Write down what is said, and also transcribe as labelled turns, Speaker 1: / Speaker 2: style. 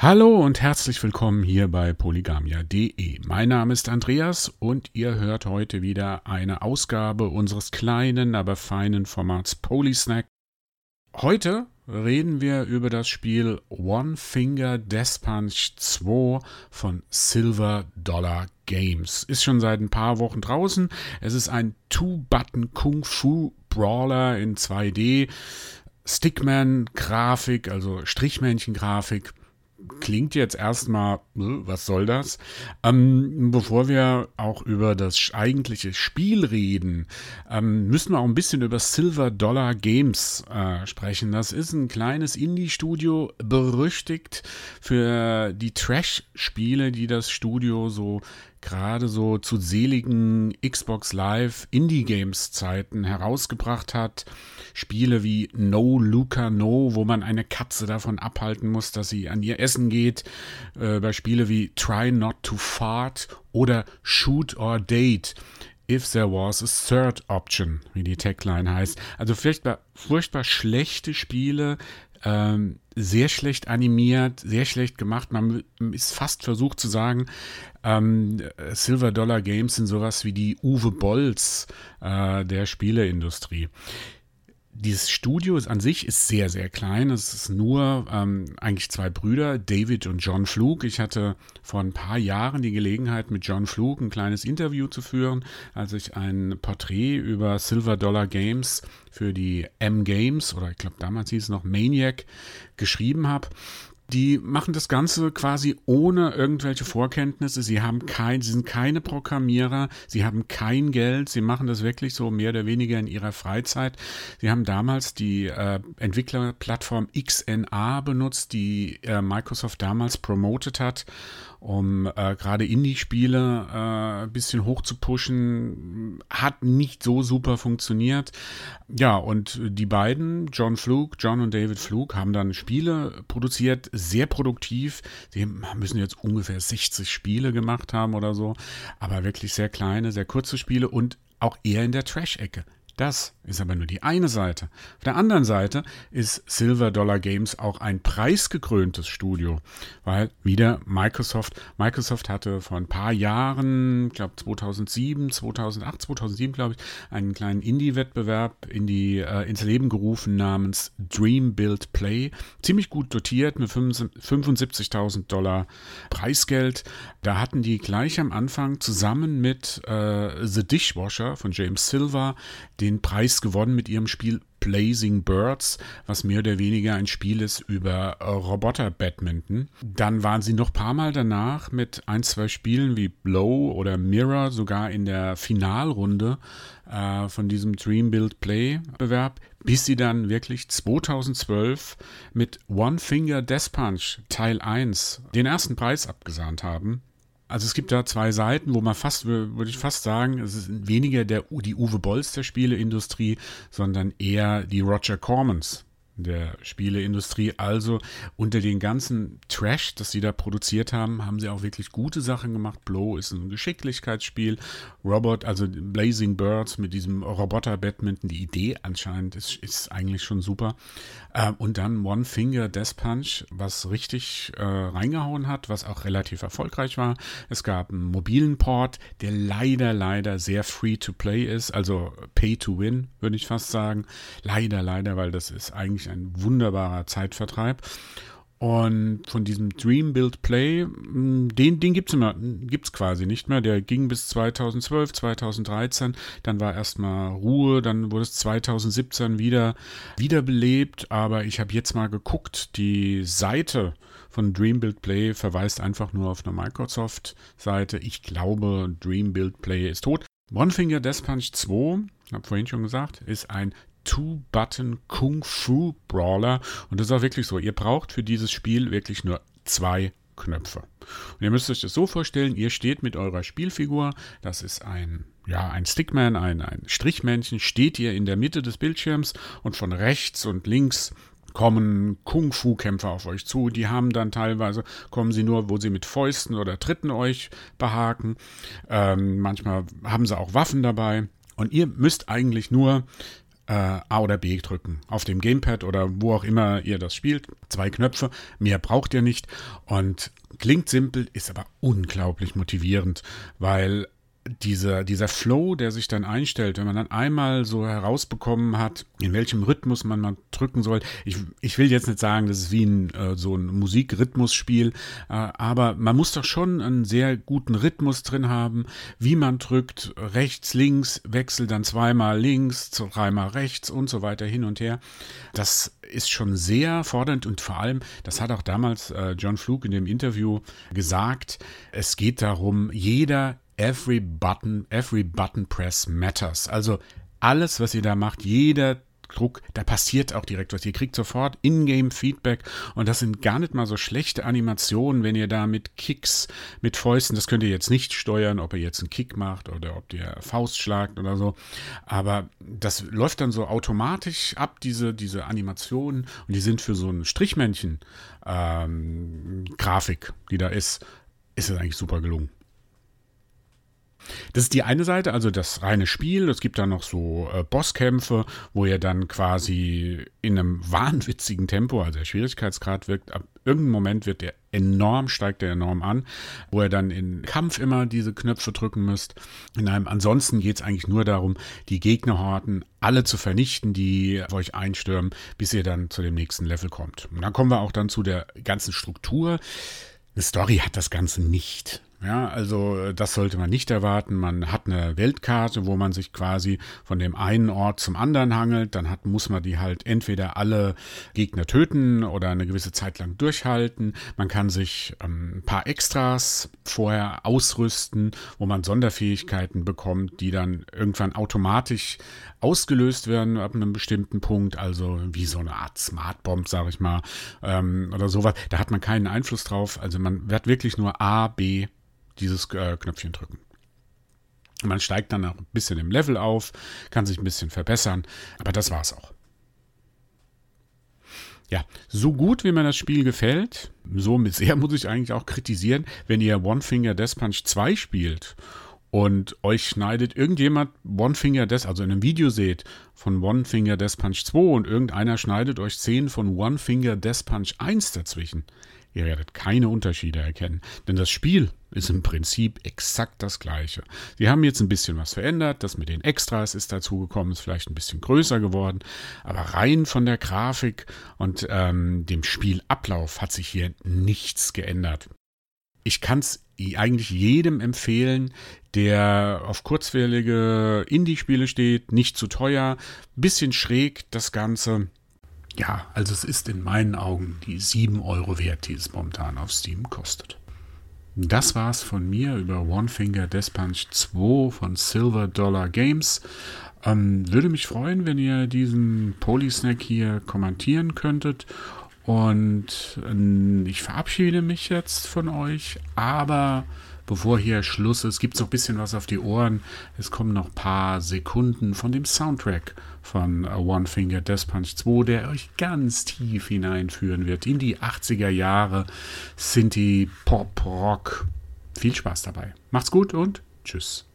Speaker 1: Hallo und herzlich willkommen hier bei polygamia.de. Mein Name ist Andreas und ihr hört heute wieder eine Ausgabe unseres kleinen, aber feinen Formats Polysnack. Heute reden wir über das Spiel One Finger Death Punch 2 von Silver Dollar Games. Ist schon seit ein paar Wochen draußen. Es ist ein Two-Button Kung Fu Brawler in 2D. Stickman-Grafik, also Strichmännchen-Grafik klingt jetzt erstmal, äh, was soll das? Ähm, bevor wir auch über das eigentliche Spiel reden, ähm, müssen wir auch ein bisschen über Silver Dollar Games äh, sprechen. Das ist ein kleines Indie-Studio, berüchtigt für die Trash-Spiele, die das Studio so gerade so zu seligen Xbox Live Indie Games Zeiten herausgebracht hat. Spiele wie No Luca No, wo man eine Katze davon abhalten muss, dass sie an ihr Essen geht. Äh, bei Spiele wie Try Not to Fart oder Shoot or Date. If there was a third option, wie die Tagline heißt. Also furchtbar, furchtbar schlechte Spiele, ähm, sehr schlecht animiert, sehr schlecht gemacht. Man ist fast versucht zu sagen, ähm, Silver Dollar Games sind sowas wie die Uwe Bolls äh, der Spieleindustrie dieses Studio ist an sich ist sehr, sehr klein. Es ist nur ähm, eigentlich zwei Brüder, David und John Flug. Ich hatte vor ein paar Jahren die Gelegenheit, mit John Flug ein kleines Interview zu führen, als ich ein Porträt über Silver Dollar Games für die M Games oder ich glaube damals hieß es noch Maniac geschrieben habe. Die machen das Ganze quasi ohne irgendwelche Vorkenntnisse. Sie haben kein, sie sind keine Programmierer, sie haben kein Geld, sie machen das wirklich so mehr oder weniger in ihrer Freizeit. Sie haben damals die äh, Entwicklerplattform XNA benutzt, die äh, Microsoft damals promotet hat um äh, gerade Indie-Spiele äh, ein bisschen hoch zu pushen. Hat nicht so super funktioniert. Ja, und die beiden, John Fluke, John und David Fluke, haben dann Spiele produziert, sehr produktiv. Sie müssen jetzt ungefähr 60 Spiele gemacht haben oder so, aber wirklich sehr kleine, sehr kurze Spiele und auch eher in der Trash-Ecke. Das ist aber nur die eine Seite. Auf der anderen Seite ist Silver Dollar Games auch ein preisgekröntes Studio, weil wieder Microsoft, Microsoft hatte vor ein paar Jahren, ich glaube 2007, 2008, 2007 glaube ich, einen kleinen Indie-Wettbewerb in die, äh, ins Leben gerufen namens Dream Build Play. Ziemlich gut dotiert mit 75.000 Dollar Preisgeld. Da hatten die gleich am Anfang zusammen mit äh, The Dishwasher von James Silver den den Preis gewonnen mit ihrem Spiel Blazing Birds, was mehr oder weniger ein Spiel ist über äh, Roboter-Badminton. Dann waren sie noch ein paar Mal danach mit ein, zwei Spielen wie Blow oder Mirror sogar in der Finalrunde äh, von diesem Dream Build Play-Bewerb, bis sie dann wirklich 2012 mit One Finger Death Punch Teil 1 den ersten Preis abgesahnt haben. Also es gibt da zwei Seiten, wo man fast, würde ich fast sagen, es ist weniger der, die Uwe Bolls der Spieleindustrie, sondern eher die Roger Cormans der Spieleindustrie. Also unter den ganzen Trash, das sie da produziert haben, haben sie auch wirklich gute Sachen gemacht. Blow ist ein Geschicklichkeitsspiel. Robot, also Blazing Birds mit diesem Roboter-Badminton, die Idee anscheinend ist, ist eigentlich schon super. Ähm, und dann One Finger Death Punch, was richtig äh, reingehauen hat, was auch relativ erfolgreich war. Es gab einen mobilen Port, der leider, leider sehr free to play ist, also pay to win, würde ich fast sagen. Leider, leider, weil das ist eigentlich ein wunderbarer Zeitvertreib. Und von diesem Dream Build Play, mm, den, den gibt es quasi nicht mehr. Der ging bis 2012, 2013. Dann war erstmal Ruhe. Dann wurde es 2017 wieder wiederbelebt. Aber ich habe jetzt mal geguckt. Die Seite von Dream Build Play verweist einfach nur auf eine Microsoft-Seite. Ich glaube, Dream Build Play ist tot. One Finger Death Punch 2, habe vorhin schon gesagt, ist ein Two-Button Kung Fu Brawler. Und das ist auch wirklich so. Ihr braucht für dieses Spiel wirklich nur zwei Knöpfe. Und ihr müsst euch das so vorstellen, ihr steht mit eurer Spielfigur, das ist ein, ja, ein Stickman, ein, ein Strichmännchen, steht ihr in der Mitte des Bildschirms und von rechts und links kommen Kung-Fu-Kämpfer auf euch zu. Die haben dann teilweise, kommen sie nur, wo sie mit Fäusten oder Tritten euch behaken. Ähm, manchmal haben sie auch Waffen dabei. Und ihr müsst eigentlich nur äh, A oder B drücken. Auf dem Gamepad oder wo auch immer ihr das spielt. Zwei Knöpfe, mehr braucht ihr nicht. Und klingt simpel, ist aber unglaublich motivierend, weil dieser, dieser Flow, der sich dann einstellt, wenn man dann einmal so herausbekommen hat, in welchem Rhythmus man mal drücken soll. Ich, ich will jetzt nicht sagen, das ist wie ein, äh, so ein Musikrhythmusspiel, äh, aber man muss doch schon einen sehr guten Rhythmus drin haben, wie man drückt, rechts, links, wechselt dann zweimal links, dreimal rechts und so weiter hin und her. Das ist schon sehr fordernd und vor allem, das hat auch damals äh, John Fluke in dem Interview gesagt, es geht darum, jeder every button, every button press matters. Also alles, was ihr da macht, jeder Druck, da passiert auch direkt was. Ihr kriegt sofort Ingame-Feedback und das sind gar nicht mal so schlechte Animationen, wenn ihr da mit Kicks, mit Fäusten, das könnt ihr jetzt nicht steuern, ob ihr jetzt einen Kick macht oder ob ihr Faust schlagt oder so. Aber das läuft dann so automatisch ab, diese, diese Animationen und die sind für so ein Strichmännchen-Grafik, ähm, die da ist, ist es eigentlich super gelungen. Das ist die eine Seite, also das reine Spiel. Es gibt dann noch so äh, Bosskämpfe, wo ihr dann quasi in einem wahnwitzigen Tempo, also der Schwierigkeitsgrad wirkt, ab irgendeinem Moment wird der enorm, steigt der enorm an, wo ihr dann in Kampf immer diese Knöpfe drücken müsst. In einem, ansonsten geht es eigentlich nur darum, die Gegnerhorten alle zu vernichten, die auf euch einstürmen, bis ihr dann zu dem nächsten Level kommt. Und dann kommen wir auch dann zu der ganzen Struktur. Eine Story hat das Ganze nicht. Ja, also äh, das sollte man nicht erwarten. Man hat eine Weltkarte, wo man sich quasi von dem einen Ort zum anderen hangelt. Dann hat, muss man die halt entweder alle Gegner töten oder eine gewisse Zeit lang durchhalten. Man kann sich ähm, ein paar Extras vorher ausrüsten, wo man Sonderfähigkeiten bekommt, die dann irgendwann automatisch ausgelöst werden ab einem bestimmten Punkt. Also wie so eine Art Smart Bomb, sage ich mal, ähm, oder sowas. Da hat man keinen Einfluss drauf. Also man wird wirklich nur A, B, dieses äh, Knöpfchen drücken. Man steigt dann ein bisschen im Level auf, kann sich ein bisschen verbessern, aber das war's auch. Ja, so gut wie mir das Spiel gefällt, so sehr muss ich eigentlich auch kritisieren, wenn ihr One Finger Death Punch 2 spielt und euch schneidet irgendjemand One Finger Death, also in einem Video seht von One Finger Death Punch 2 und irgendeiner schneidet euch 10 von One Finger Death Punch 1 dazwischen. Ihr werdet keine Unterschiede erkennen, denn das Spiel ist im Prinzip exakt das gleiche. Sie haben jetzt ein bisschen was verändert, das mit den Extras ist dazugekommen, ist vielleicht ein bisschen größer geworden, aber rein von der Grafik und ähm, dem Spielablauf hat sich hier nichts geändert. Ich kann es eigentlich jedem empfehlen, der auf kurzwellige Indie-Spiele steht, nicht zu teuer, bisschen schräg das Ganze. Ja, also es ist in meinen Augen die 7 Euro wert, die es momentan auf Steam kostet. Das war's von mir über One Finger Death Punch 2 von Silver Dollar Games. Ähm, würde mich freuen, wenn ihr diesen Polysnack hier kommentieren könntet. Und äh, ich verabschiede mich jetzt von euch, aber bevor hier Schluss ist, gibt es noch ein bisschen was auf die Ohren. Es kommen noch ein paar Sekunden von dem Soundtrack von One Finger Death Punch 2, der euch ganz tief hineinführen wird in die 80er Jahre Sinti Pop Rock. Viel Spaß dabei. Macht's gut und tschüss.